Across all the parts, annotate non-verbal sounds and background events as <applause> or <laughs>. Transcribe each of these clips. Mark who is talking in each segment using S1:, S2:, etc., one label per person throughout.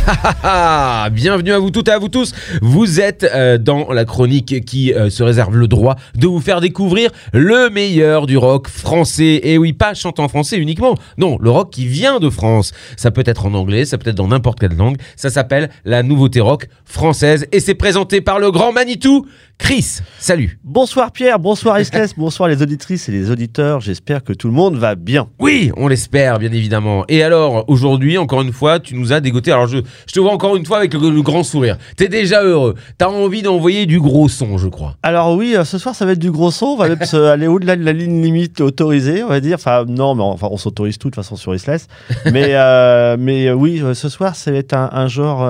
S1: <laughs> bienvenue à vous toutes et à vous tous. Vous êtes euh, dans la chronique qui euh, se réserve le droit de vous faire découvrir le meilleur du rock français. Et oui, pas chantant français uniquement. Non, le rock qui vient de France. Ça peut être en anglais, ça peut être dans n'importe quelle langue. Ça s'appelle la nouveauté rock française et c'est présenté par le grand Manitou, Chris. Salut.
S2: Bonsoir Pierre, bonsoir Estes, bonsoir les auditrices et les auditeurs. J'espère que tout le monde va bien.
S1: Oui, on l'espère, bien évidemment. Et alors, aujourd'hui, encore une fois, tu nous as dégoté. Alors, je, je te vois encore une fois avec le, le grand sourire. T'es déjà heureux. T'as envie d'envoyer du gros son, je crois.
S2: Alors oui, euh, ce soir ça va être du gros son, on va même se aller au-delà de la ligne limite autorisée, on va dire. Enfin non, mais enfin on s'autorise tout de toute façon sur Isles. Mais euh, mais euh, oui, euh, ce soir ça va être un, un genre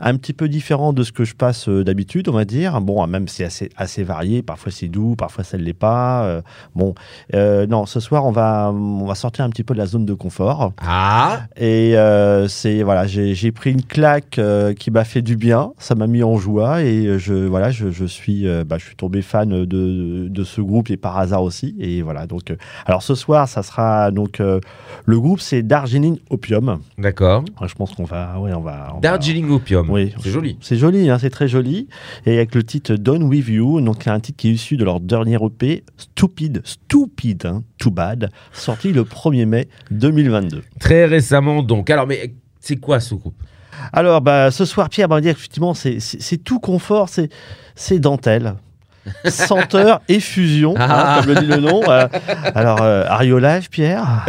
S2: un petit peu différent de ce que je passe euh, d'habitude, on va dire. Bon, même c'est assez assez varié. Parfois c'est doux, parfois ça ne l'est pas. Euh, bon, euh, non, ce soir on va on va sortir un petit peu de la zone de confort.
S1: Ah
S2: Et c'est voilà, j'ai pris une claque qui m'a fait du bien, ça m'a mis en joie et je voilà, je, je suis bah, je suis tombé fan de, de ce groupe et par hasard aussi et voilà donc alors ce soir ça sera donc euh, le groupe c'est Darjeeling Opium.
S1: D'accord.
S2: Je pense qu'on va ouais on va on va-
S1: Darjeeling
S2: Oui,
S1: C'est joli.
S2: C'est joli, hein, c'est très joli. Et avec le titre Done With You, donc un titre qui est issu de leur dernier EP, Stupid, Stupid, hein, Too Bad, sorti le 1er mai 2022.
S1: Très récemment, donc. Alors, mais c'est quoi ce groupe?
S2: Alors, bah, ce soir, Pierre, on va dire effectivement, c'est- c'est c'est tout confort, c'est c'est dentelle. Senteur et fusion, hein,
S1: Ah.
S2: comme le dit le nom. Euh, alors, euh, Are you alive, Pierre?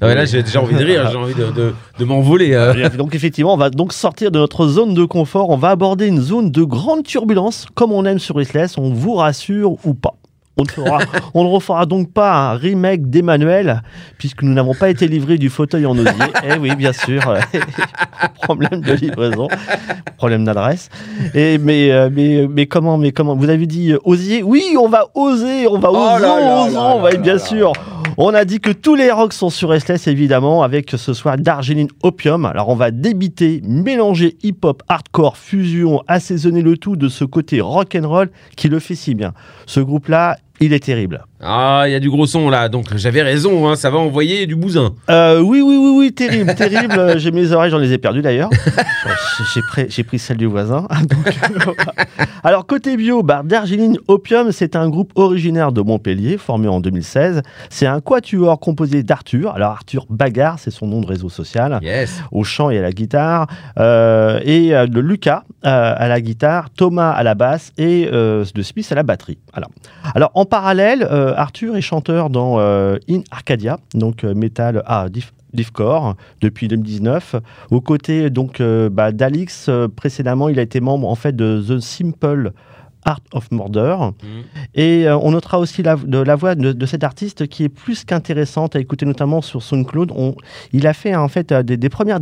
S1: Non, mais là, j'ai déjà envie de rire, j'ai envie de, de- de m'envoler. euh.
S2: Donc effectivement, on va donc sortir de notre zone de confort. On va aborder une zone de grande turbulence, comme on aime sur Restless. On vous rassure ou pas. On ne, fera, on ne refera donc pas un remake d'Emmanuel, puisque nous n'avons pas été livrés du fauteuil en osier. Eh oui, bien sûr. problème de livraison, problème d'adresse. Et mais, euh, mais, mais comment, mais comment Vous avez dit euh, osier Oui, on va oser, on va
S1: Oh
S2: oser, on va bien
S1: là.
S2: On a dit que tous les rocks sont sur Restless, évidemment, avec ce soir Darjeeling Opium. Alors, on va débiter, mélanger hip-hop, hardcore, fusion, assaisonner le tout de ce côté rock and roll qui le fait si bien. Ce groupe-là, il est terrible.
S1: Ah, il y a du gros son là, donc j'avais raison, hein, ça va envoyer du bousin.
S2: Euh, oui, oui, oui, oui, terrible, terrible. <laughs> J'ai mes oreilles, j'en les ai perdues d'ailleurs. J'ai- pris, celle du voisin. Donc, <laughs> Alors, côté bio, bah, Darjeeling Opium, c'est un groupe originaire de Montpellier, formé en 2016. C'est un quatuor composé d'Arthur. Alors, Arthur Bagarre, c'est son nom de réseau social.
S1: Yes.
S2: au chant et à la guitare, euh, et euh, de Lucas euh, à la guitare, Thomas à la basse et de Smith à la batterie. Alors, alors en parallèle, euh, Arthur est chanteur dans euh, In Arcadia, donc euh, metal à Diff- Diffcore depuis 2019. Aux côtés donc bah, d'Alix, précédemment, il a été membre en fait de The Simple Art of Murder. Et euh, on notera aussi la, de, la voix de, de cet artiste qui est plus qu'intéressante à écouter, notamment sur SoundCloud. On, il a fait en fait euh, des, des premières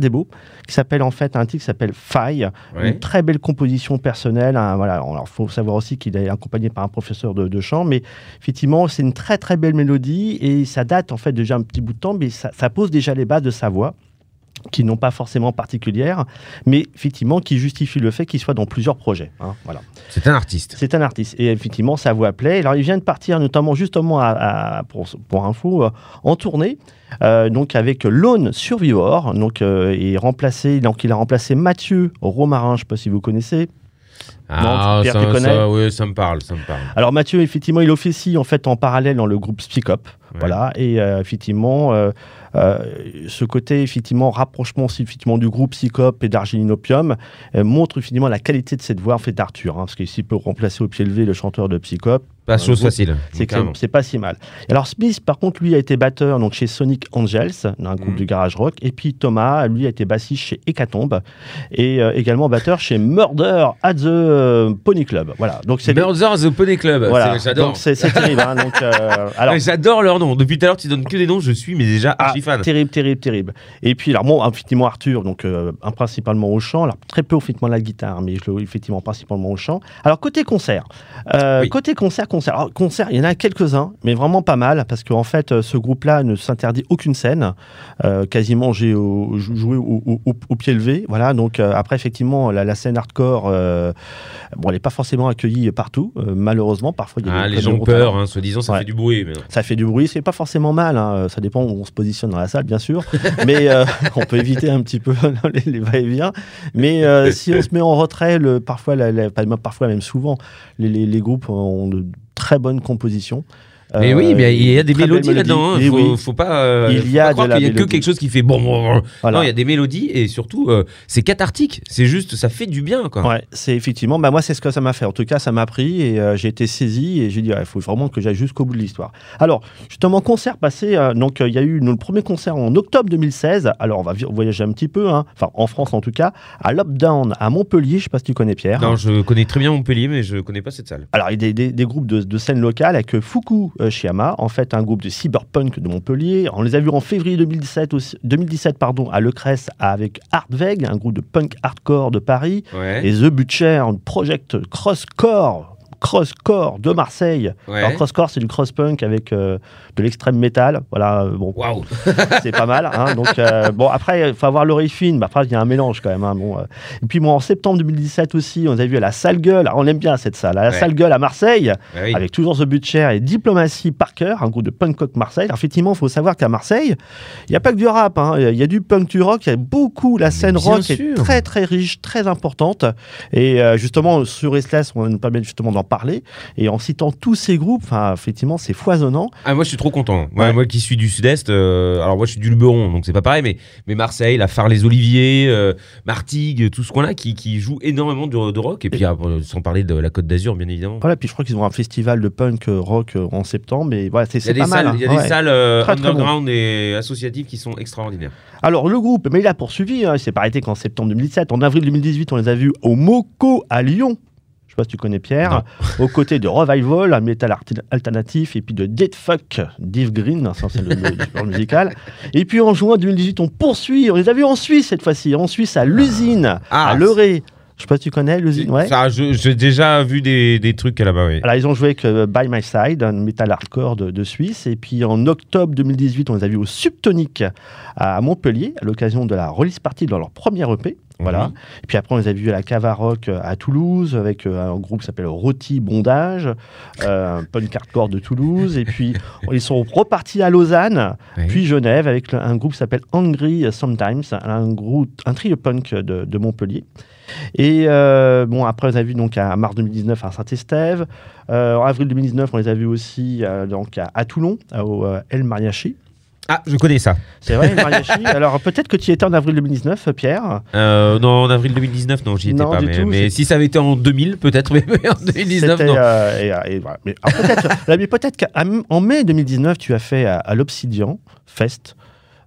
S2: qui s'appelle en fait un titre qui s'appelle Faille, une très belle composition personnelle. hein, voilà, alors faut savoir aussi qu'il est accompagné par un professeur de, de chant, mais effectivement c'est une très très belle mélodie et ça date en fait déjà un petit bout de temps, mais ça, ça pose déjà les bases de sa voix qui n'ont pas forcément particulières, mais effectivement qui justifient le fait qu'il soit dans plusieurs projets. hein, voilà.
S1: C'est un artiste.
S2: C'est un artiste. Et effectivement, sa voix plaît. Alors, il vient de partir, notamment, justement, à, à- pour, pour info, euh, en tournée. euh, donc avec Lone Survivor, donc euh, et remplacé, donc il a remplacé Mathieu Romarin, je ne sais pas si vous connaissez.
S1: Ah,
S2: Pierre,
S1: ça, ça, oui, ça me parle, ça me parle.
S2: Alors Mathieu, effectivement, il officie en fait en parallèle dans le groupe Speak Up,
S1: Ouais.
S2: voilà, et effectivement, ce côté effectivement rapprochement aussi effectivement du groupe Up et d'Argeline Opium euh, montre effectivement la qualité de cette voix en fait d'Arthur, hein, parce qu'il peut remplacer au pied levé le chanteur de Psy Up,
S1: Pas chose
S2: groupe,
S1: facile.
S2: c'est c'est pas si mal. Alors Smith, par contre, lui a été batteur donc chez Sonic Angels, un groupe
S1: Mhm.
S2: de garage rock, et puis Thomas, lui a été bassiste chez Hécatombe et euh, également batteur chez Murder at the Pony Club. Voilà, donc c'est
S1: Murder the Pony Club.
S2: voilà,
S1: J'adore.
S2: c'est terrible. hein, donc, euh, alors, <laughs>
S1: J'adore leur non. Depuis tout à l'heure, tu donnes que des noms. Je suis, mais déjà
S2: Ah,
S1: archi fan.
S2: Terrible, terrible, terrible. Et puis, alors, bon, effectivement, Arthur, donc euh, principalement au chant, alors très peu effectivement la guitare, mais je le effectivement principalement au chant. Alors, côté concert, euh,
S1: Oui.
S2: côté concert, concert, alors, concert, il y en a quelques-uns, mais vraiment pas mal, parce qu'en fait, euh, ce groupe-là ne s'interdit aucune scène. Euh, quasiment, j'ai jou- joué au, pied levé. Voilà, donc euh, après, effectivement, la, scène hardcore, euh, bon, elle n'est pas forcément accueillie partout, euh, malheureusement. Parfois, il y a
S1: Ah,
S2: des
S1: les gens ont peur, hein, soi-disant, ça
S2: Ouais.
S1: fait du bruit. mais.
S2: Ça fait du bruit, c'est pas forcément mal, hein, ça dépend où on se positionne dans la salle, bien sûr, <laughs> mais euh, <laughs> on peut éviter un petit peu les, les va-et-vient. Mais euh, si on se met en retrait, le, parfois, la- la- pas- parfois même souvent, les, les- les groupes ont de très bonnes compositions.
S1: Mais
S2: Euh,
S1: oui, mais il y a des mélodies là-dedans. hein.
S2: Et
S1: Faut,
S2: oui,
S1: faut pas. euh,
S2: Il y a
S1: pas
S2: de
S1: croire
S2: la
S1: qu'il y a que quelque chose qui fait bon. Non, il y a des mélodies et surtout, euh, c'est cathartique. C'est juste, ça fait du bien, quoi.
S2: Ouais, c'est effectivement, bah moi c'est ce que ça m'a fait. En tout cas, ça m'a pris et euh, j'ai été saisi et j'ai dit, il faut vraiment que j'aille jusqu'au bout de l'histoire. Alors, justement, concert passé, euh, donc euh, il y a eu le premier concert en octobre 2016. Alors, on va voyager un petit peu, hein, enfin en France en tout cas, à Lockdown à Montpellier. Je sais pas si tu connais Pierre.
S1: Non, je connais très bien Montpellier, mais je connais pas cette salle.
S2: Alors, il y a des, groupes de, de scène locale avec euh, Euh, en fait, un groupe de cyberpunk de Montpellier. On les a vus en février 2017, aussi, 2017 pardon, à Le Crest avec Hardweg, un groupe de punk hardcore de Paris.
S1: Ouais.
S2: Et The Butcher, un project crosscore, crosscore de Marseille.
S1: ouais.
S2: Alors crosscore, c'est du cross-punk avec euh, de l'extrême métal. Voilà, euh, bon, <laughs> c'est pas mal. hein. Donc euh, bon, après, il faut avoir l'oreille fine. Après, il y a un mélange quand même. hein, bon, euh. Et puis moi, en septembre 2017 aussi, on a vu à la Salle Gueule. Alors, on aime bien cette salle, à la
S1: Ouais.
S2: Salle Gueule à Marseille,
S1: Bah oui.
S2: avec toujours The Butcher et Diplomacy Parker, un groupe de punk rock Marseille. Alors, effectivement, il faut savoir qu'à Marseille, il n'y a pas que du rap. hein. Il y a du punk, du rock. Il y a beaucoup la scène rock
S1: sûr.
S2: est très très riche, très importante. Et justement, sur Restless, on nous permet justement d'en parler. Et en citant tous ces groupes, effectivement, c'est foisonnant.
S1: Ah, moi, je suis trop content. Ouais,
S2: Ouais.
S1: Moi qui suis du sud-est, euh, alors moi, je suis du Luberon, donc c'est pas pareil, mais, mais Marseille, la Phare-les-Oliviers, euh, Martigues, tout ce coin-là qui, qui joue énormément de, de rock. Et puis, ah, euh, sans parler de la Côte d'Azur, bien évidemment.
S2: Voilà, puis je crois qu'ils ont un festival de punk euh, rock en septembre, mais voilà, c'est
S1: a
S2: pas mal.
S1: salles, il y a
S2: hein.
S1: des salles
S2: très
S1: underground et associatives qui sont extraordinaires.
S2: Alors le groupe, mais il a poursuivi, hein, il s'est pas arrêté qu'en septembre 2017. En avril 2018, on les a vus au Moco à Lyon. Je sais pas si tu connais Pierre, aux côtés de Revival, un métal alternatif, et puis de Dead Fuck, Dave Green, ça, c'est le, le- musical. Et puis en juin 2018, on poursuit, on les a vus en Suisse cette fois-ci, en Suisse à l'usine,
S1: Ah,
S2: à Leray. Je sais pas si tu connais l'usine, ouais.
S1: J'ai déjà vu des, des trucs là-bas, oui.
S2: Alors, ils ont joué avec euh, By My Side, un metal hardcore de, de Suisse. Et puis, en octobre 2018, on les a vus au Subtonic à Montpellier, à l'occasion de la release party de leur premier EP. Voilà.
S1: Mhm.
S2: Et puis après, on les a vus à la Cava Rock euh, à Toulouse avec euh, un groupe qui s'appelle Rôti Bondage, euh, un punk hardcore de Toulouse. Et puis, <laughs> ils sont repartis à Lausanne, puis Genève avec un groupe qui s'appelle Angry Sometimes, un, groupe, un trio punk de, de Montpellier. Et euh, bon, après, on les a vus donc à mars 2019 à Saint-Estève. Euh, en avril 2019, on les a vus aussi euh, donc à, à Toulon, à- au El Mariachi.
S1: Ah, je connais ça.
S2: C'est vrai, El Mariachi. <laughs> Alors peut-être que tu y étais en avril 2019, Pierre?
S1: Euh, non, en avril 2019, non, j'y étais
S2: Non,
S1: pas.
S2: du
S1: Mais,
S2: tout,
S1: mais si ça avait été en 2000, peut-être, mais mais en 2019,
S2: C'était,
S1: non.
S2: euh, et, et voilà. Mais, alors, peut-être, <laughs> là, mais peut-être qu'en mai 2019, tu as fait à, à l'Obsidian Fest.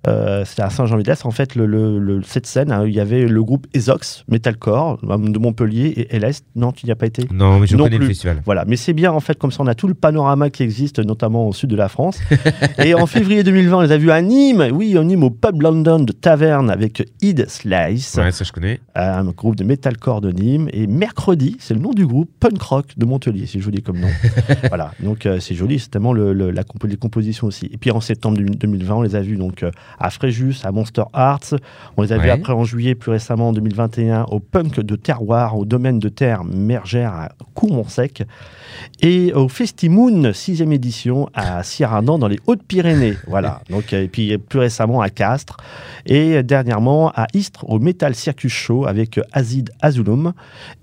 S2: Euh, C'était à Saint-Jean-Vidès. En fait, le, le- le- cette scène, hein, il y avait le groupe Ezox, Metalcore, euh, de Montpellier et LS. Non, tu n'y as pas été
S1: Non, mais je
S2: Non
S1: connais le
S2: plus.
S1: festival.
S2: Voilà, mais c'est bien en fait, comme ça on a tout le panorama qui existe, notamment au sud de la France. <laughs> et en février 2020, on les a vus à Nîmes, oui, à Nîmes au pub London de Taverne avec Id Slice,
S1: Ouais, ça je connais.
S2: un groupe de metalcore de Nîmes. Et mercredi, c'est le nom du groupe Punk Rock de Montpellier, c'est joli comme nom. <laughs> voilà, donc euh, c'est joli, c'est tellement le, le- la compo- les compositions aussi. Et puis en septembre 2020, on les a vus donc euh, à Fréjus, à Monster Arts. On les a vus après en juillet, plus récemment en 2021, au Punk de Terroir, au domaine de terre Mergère à Courmont-Sec. Et au Festimoon, 6e édition, à Sierradan, dans les Hautes-Pyrénées. <laughs> Voilà. Donc, et puis plus récemment à Castres. Et dernièrement à Istres, au Metal Circus Show, avec Azid Azulum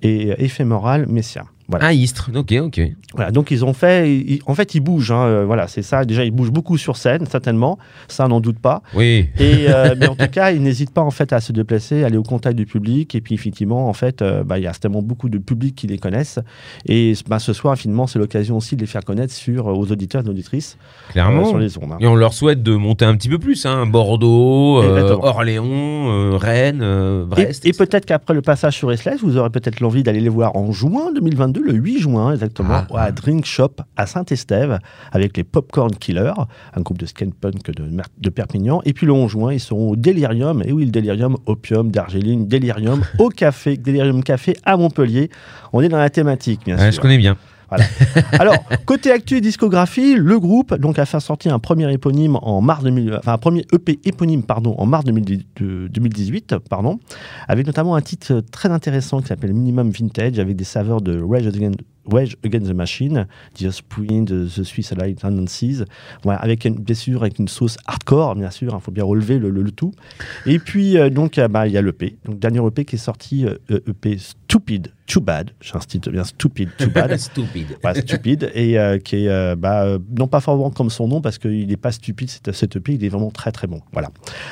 S2: et Éphéméral Messia. Voilà.
S1: Ah, Istres, ok, ok.
S2: Voilà, donc ils ont fait, ils- en fait ils bougent, hein, euh, voilà, c'est ça. Déjà ils bougent beaucoup sur scène, certainement, ça n'en doute pas.
S1: Oui.
S2: Et euh, <laughs> mais en tout cas, ils n'hésitent pas en fait à se déplacer, aller au contact du public. Et puis effectivement, en fait, euh, bah, il y a certainement beaucoup de public qui les connaissent. Et bah, ce soir, finalement, c'est l'occasion aussi de les faire connaître sur aux auditeurs et auditrices euh,
S1: Clairement.
S2: sur les ondes. hein.
S1: Et on leur souhaite de monter un petit peu plus. Hein. Bordeaux. Orléans, Rennes, Brest.
S2: Et, et peut-être qu'après le passage sur Esles, vous aurez peut-être l'envie d'aller les voir en juin 2022. Le 8 juin exactement
S1: Ah.
S2: à Drink Shop à Saint-Estève avec les Popcorn Killers, un groupe de skate-punk de, de Perpignan. Et puis le 11 juin, ils seront au Delirium, et oui, le Delirium, Opium, Darjeeling, Delirium, au café, Delirium Café à Montpellier. On est dans la thématique, bien
S1: Ouais,
S2: sûr.
S1: je connais bien. <laughs>
S2: Alors, côté actu et discographie, le groupe donc a fait sortir un premier éponyme en mars 2000, enfin un premier EP éponyme pardon en mars 2010 de- 2018 pardon, avec notamment un titre très intéressant qui s'appelle Minimum Vintage avec des saveurs de Rage Against, Rage Against the Machine, The Offspring, de The Swiss Allied Tendencies, voilà, avec une, bien sûr avec une sauce hardcore bien sûr, il faut bien relever le, le- le tout. Et puis euh, donc euh, bah, il y a l'EP, donc dernier EP qui est sorti euh, euh, EP Stupid, Too Bad, j'insiste bien Stupid, Too Bad. <laughs>
S1: Stupide.
S2: Voilà, stupide et euh, qui est bah, non pas forcément comme son nom parce qu'il n'est pas stupide cet, cet EP il est vraiment très très bon voilà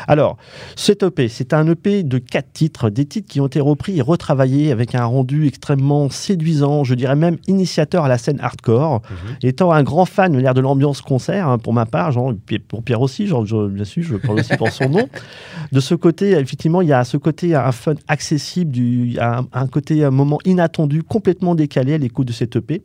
S2: alors cet EP c'est un EP de quatre titres des titres qui ont été repris et retravaillés avec un rendu extrêmement séduisant je dirais même initiateur à la scène hardcore étant un grand fan de l'air de l'ambiance concert hein, pour ma part genre, pour Pierre aussi genre, je- bien sûr je parle aussi pour son nom <laughs> de ce côté effectivement il y a ce côté un fun accessible du, un, un côté un moment inattendu complètement décalé à l'écoute de cet EP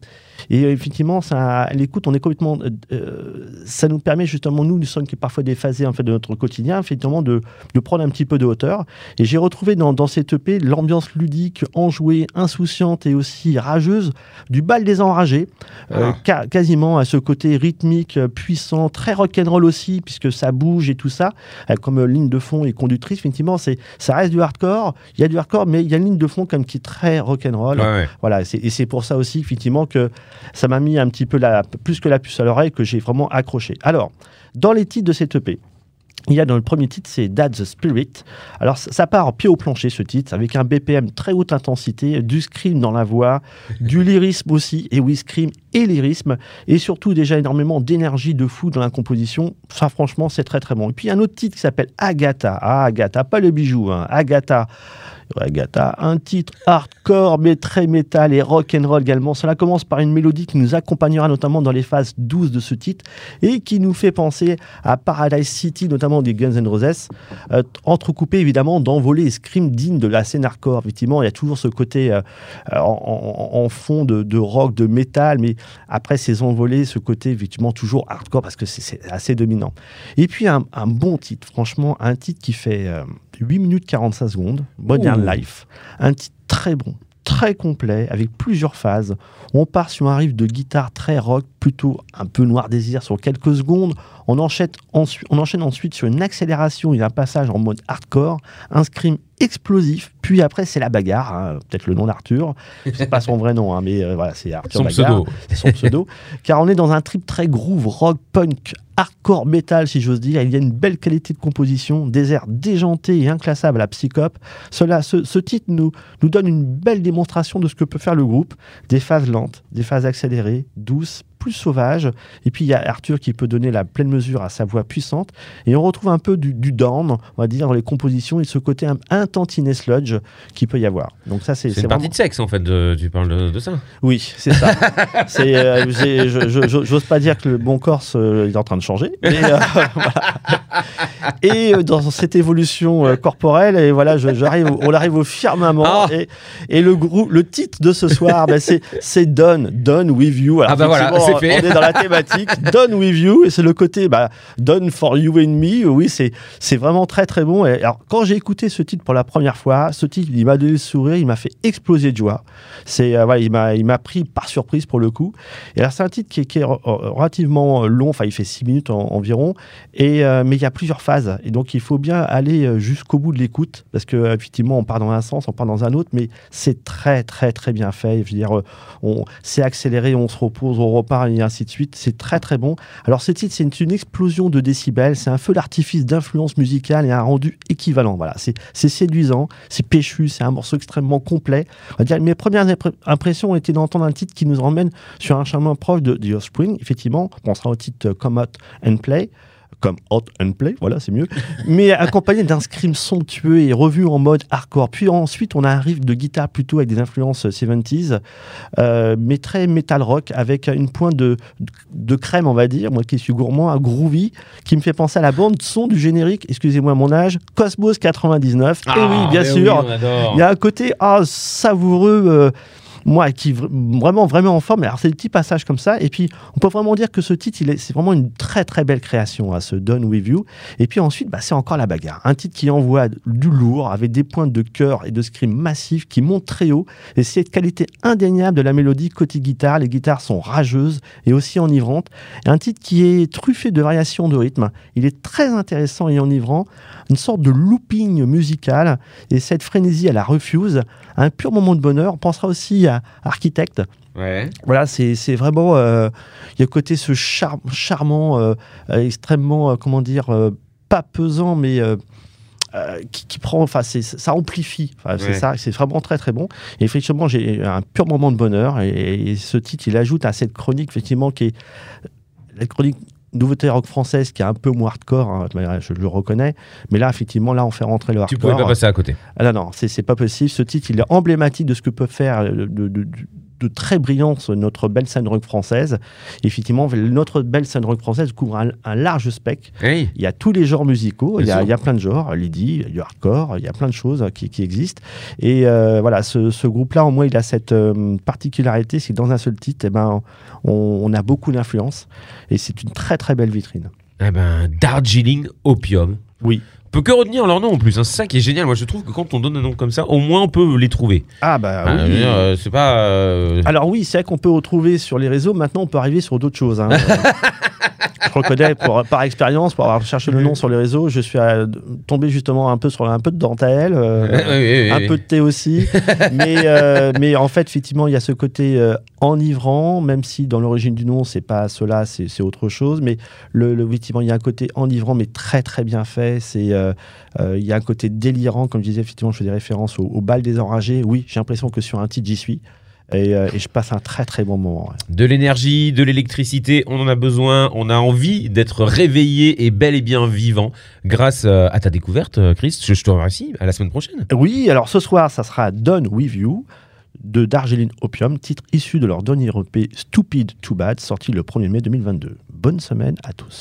S2: et euh, effectivement, ça, à l'écoute, on est complètement. euh, euh, ça nous permet justement, nous, nous sommes qui parfois déphasés en fait, de notre quotidien, effectivement, de, de prendre un petit peu de hauteur. Et j'ai retrouvé dans, dans cette EP l'ambiance ludique, enjouée, insouciante et aussi rageuse du bal des enragés, euh,
S1: Ah.
S2: ca- quasiment à ce côté rythmique, euh, puissant, très rock'n'roll aussi, puisque ça bouge et tout ça, euh, comme euh, ligne de fond et conductrice. Effectivement, c'est, ça reste du hardcore. Il y a du hardcore, mais il y a une ligne de fond comme qui est très rock'n'roll.
S1: Ouais.
S2: Voilà, et c'est- et c'est pour ça aussi, effectivement, que ça m'a mis un petit peu la, plus que la puce à l'oreille, que j'ai vraiment accroché. Alors, dans les titres de cette EP, il y a dans le premier titre, c'est That's the Spirit. Alors, ça, ça part pied au plancher, ce titre, avec un BPM très haute intensité, du scream dans la voix, du lyrisme aussi, et oui, scream et lyrisme, et surtout déjà énormément d'énergie de fou dans la composition. Ça, franchement, c'est très très bon. Et puis, il y a un autre titre qui s'appelle Agatha. Ah, Agatha, pas le bijou, hein. Agatha. Agatha, un titre hardcore mais très métal et rock and roll également. Cela commence par une mélodie qui nous accompagnera notamment dans les phases douces de ce titre et qui nous fait penser à Paradise City, notamment des Guns N' Roses, euh, entrecoupé évidemment d'envolées et screams dignes de la scène hardcore. Effectivement, il y a toujours ce côté euh, en, en- fond de, rock, de métal, mais après ces envolées, ce côté effectivement toujours hardcore parce que c'est- assez dominant. Et puis un, bon titre, franchement, un titre qui fait euh, 8 minutes 45 secondes, Modern
S1: Ouh.
S2: Life. Un titre très bon, très complet, avec plusieurs phases. On part sur un riff de guitare très rock, plutôt un peu noir désir sur quelques secondes. On enchaîne, ensuite, on enchaîne ensuite sur une accélération et un passage en mode hardcore, un scream explosif, puis après c'est la bagarre, hein, peut-être le nom d'Arthur, c'est pas son vrai nom, hein, mais euh, voilà, c'est Arthur
S1: Son
S2: Bagarre
S1: pseudo.
S2: c'est son pseudo, car on est dans un trip très groove, rock, punk, hardcore, metal, si j'ose dire. Il y a une belle qualité de composition, des airs déjantés et inclassables à la psychope. Cela, ce, ce titre nous, nous donne une belle démonstration de ce que peut faire le groupe. Des phases lentes, des phases accélérées, douces, plus sauvages. Et puis il y a Arthur qui peut donner la pleine mesure à sa voix puissante. Et on retrouve un peu du, du down, on va dire, dans les compositions et ce côté un, un tantinet sludge qui peut y avoir. Donc ça, c'est
S1: une
S2: vraiment...
S1: partie de sexe en fait, de- tu parles de, de ça.
S2: Oui, c'est ça. <laughs> c'est, euh, j'ose pas dire que le bon corse euh, est en train de changer. mais, euh, <laughs> voilà. Et euh, dans cette évolution corporelle, et voilà, je- j'arrive, on arrive au firmament.
S1: Ah.
S2: Et, et le, le titre de ce soir, ben, c'est, Done, Done with You. Alors,
S1: Ah bah voilà, c'est.
S2: On est dans la thématique <laughs> Done with You, et c'est le côté bah, Done for you and me. Oui, c'est, c'est vraiment très très bon. Et alors, quand j'ai écouté ce titre pour la première fois, ce titre, il m'a donné le sourire, il m'a fait exploser de joie. C'est, euh, voilà, il m'a, il m'a pris par surprise pour le coup. Et alors, c'est un titre qui est, qui est re- relativement long, enfin, il fait 6 minutes en- environ, et, euh, mais il y a plusieurs phases. Et donc, il faut bien aller euh, jusqu'au bout de l'écoute, parce que euh, effectivement, on part dans un sens, on part dans un autre, mais c'est très, très, très bien fait. Je veux dire, euh, c'est accéléré, on se repose, on repart, et ainsi de suite. C'est très, très bon. Alors, ce titre, c'est une, explosion de décibels, c'est un feu d'artifice d'influence musicale et un rendu équivalent. Voilà, c'est, séduisant, c'est péchu, c'est un morceau extrêmement complet. On va dire, mes premières impressions ont été d'entendre un titre qui nous emmène sur un chemin proche de The Offspring. Effectivement, on pensera au titre Come Out and Play. Comme Hot and Play, voilà, c'est mieux. Mais accompagné d'un scream somptueux et revu en mode hardcore. Puis ensuite, on a un riff de guitare plutôt avec des influences 70s, euh, mais très metal rock, avec une pointe de, de crème, on va dire, moi qui suis gourmand, à groovy, qui me fait penser à la bande son du générique, excusez-moi mon âge, Cosmos 99. et oui, bien
S1: mais
S2: sûr, il y a un côté ah, savoureux. euh, moi, qui vr- vraiment, vraiment en forme. Alors, c'est des petits passages comme ça. Et puis, on peut vraiment dire que ce titre, est, c'est vraiment une très, très belle création, à ce Done With You. Et puis ensuite, bah, c'est encore la bagarre. Un titre qui envoie du lourd, avec des pointes de chœur et de scream massifs qui montent très haut. Et cette qualité indéniable de la mélodie côté guitare. Les guitares sont rageuses et aussi enivrantes. Un titre qui est truffé de variations de rythme. Il est très intéressant et enivrant. Une sorte de looping musical. Et cette frénésie à la refuse. Un pur moment de bonheur. On pensera aussi à Architect.
S1: Ouais.
S2: Voilà, c'est vraiment. euh, Il y a côté ce char- charmant, euh, euh, extrêmement, comment dire, pas pesant, mais. euh, qui, qui prend, enfin, ça amplifie. C'est ça, c'est vraiment très très bon. Et effectivement, j'ai un pur moment de bonheur. Et, et ce titre, il ajoute à cette chronique, effectivement, qui est la chronique nouveauté rock française, qui est un peu moins hardcore, hein, je le reconnais. Mais là, effectivement, là, on fait rentrer le
S1: Tu
S2: hardcore.
S1: pouvais pas passer à côté.
S2: Ah non, non, c'est c'est pas possible. Ce titre, il est emblématique de ce que peut faire euh, de, de- de- de très brillante notre belle scène rock française. Effectivement, notre belle scène rock française couvre un, un large spectre.
S1: Hey.
S2: Il y a tous les genres musicaux, il y, a,
S1: sûr.
S2: il y a plein de genres, Lydie, il y a du hardcore, il y a plein de choses qui, qui existent. Et euh, voilà, ce, ce groupe-là, au moins, il a cette euh, particularité, c'est que dans un seul titre, eh ben, on, on a beaucoup d'influence. Et c'est une très très belle vitrine.
S1: Eh ben, Darjeeling Opium.
S2: Oui.
S1: On peut que retenir leur nom en plus. hein. C'est ça qui est génial. Moi, je trouve que quand on donne un nom comme ça, au moins on peut les trouver.
S2: Ah bah
S1: Ah,
S2: oui.
S1: euh, c'est pas. euh,
S2: Alors oui, c'est vrai qu'on peut retrouver sur les réseaux. Maintenant, on peut arriver sur d'autres choses. hein. <laughs> je reconnais pour- par expérience, pour avoir cherché le nom sur les réseaux, je suis tombé justement un peu sur un peu de dentelle, euh,
S1: oui, oui, oui,
S2: un
S1: oui.
S2: peu de thé aussi. mais, euh, mais en fait, effectivement, il y a ce côté euh, enivrant, même si dans l'origine du nom, c'est pas cela, c'est autre chose. Mais le, le- effectivement, il y a un côté enivrant, mais très très bien fait. C'est il y a un côté délirant, comme je disais, effectivement, je faisais référence au, au bal des enragés. Oui, j'ai l'impression que sur un titre, j'y suis. Et, euh, et je passe un très très bon moment. ouais.
S1: De l'énergie, de l'électricité, on en a besoin. On a envie d'être réveillé et bel et bien vivant grâce euh, à ta découverte, euh, Chris. Je, te remercie. À la semaine prochaine.
S2: Oui, alors ce soir, ça sera Done With You de Darjeeling Opium, titre issu de leur dernier EP Stupid Too Bad, sorti le 1er mai 2022. Bonne semaine à tous.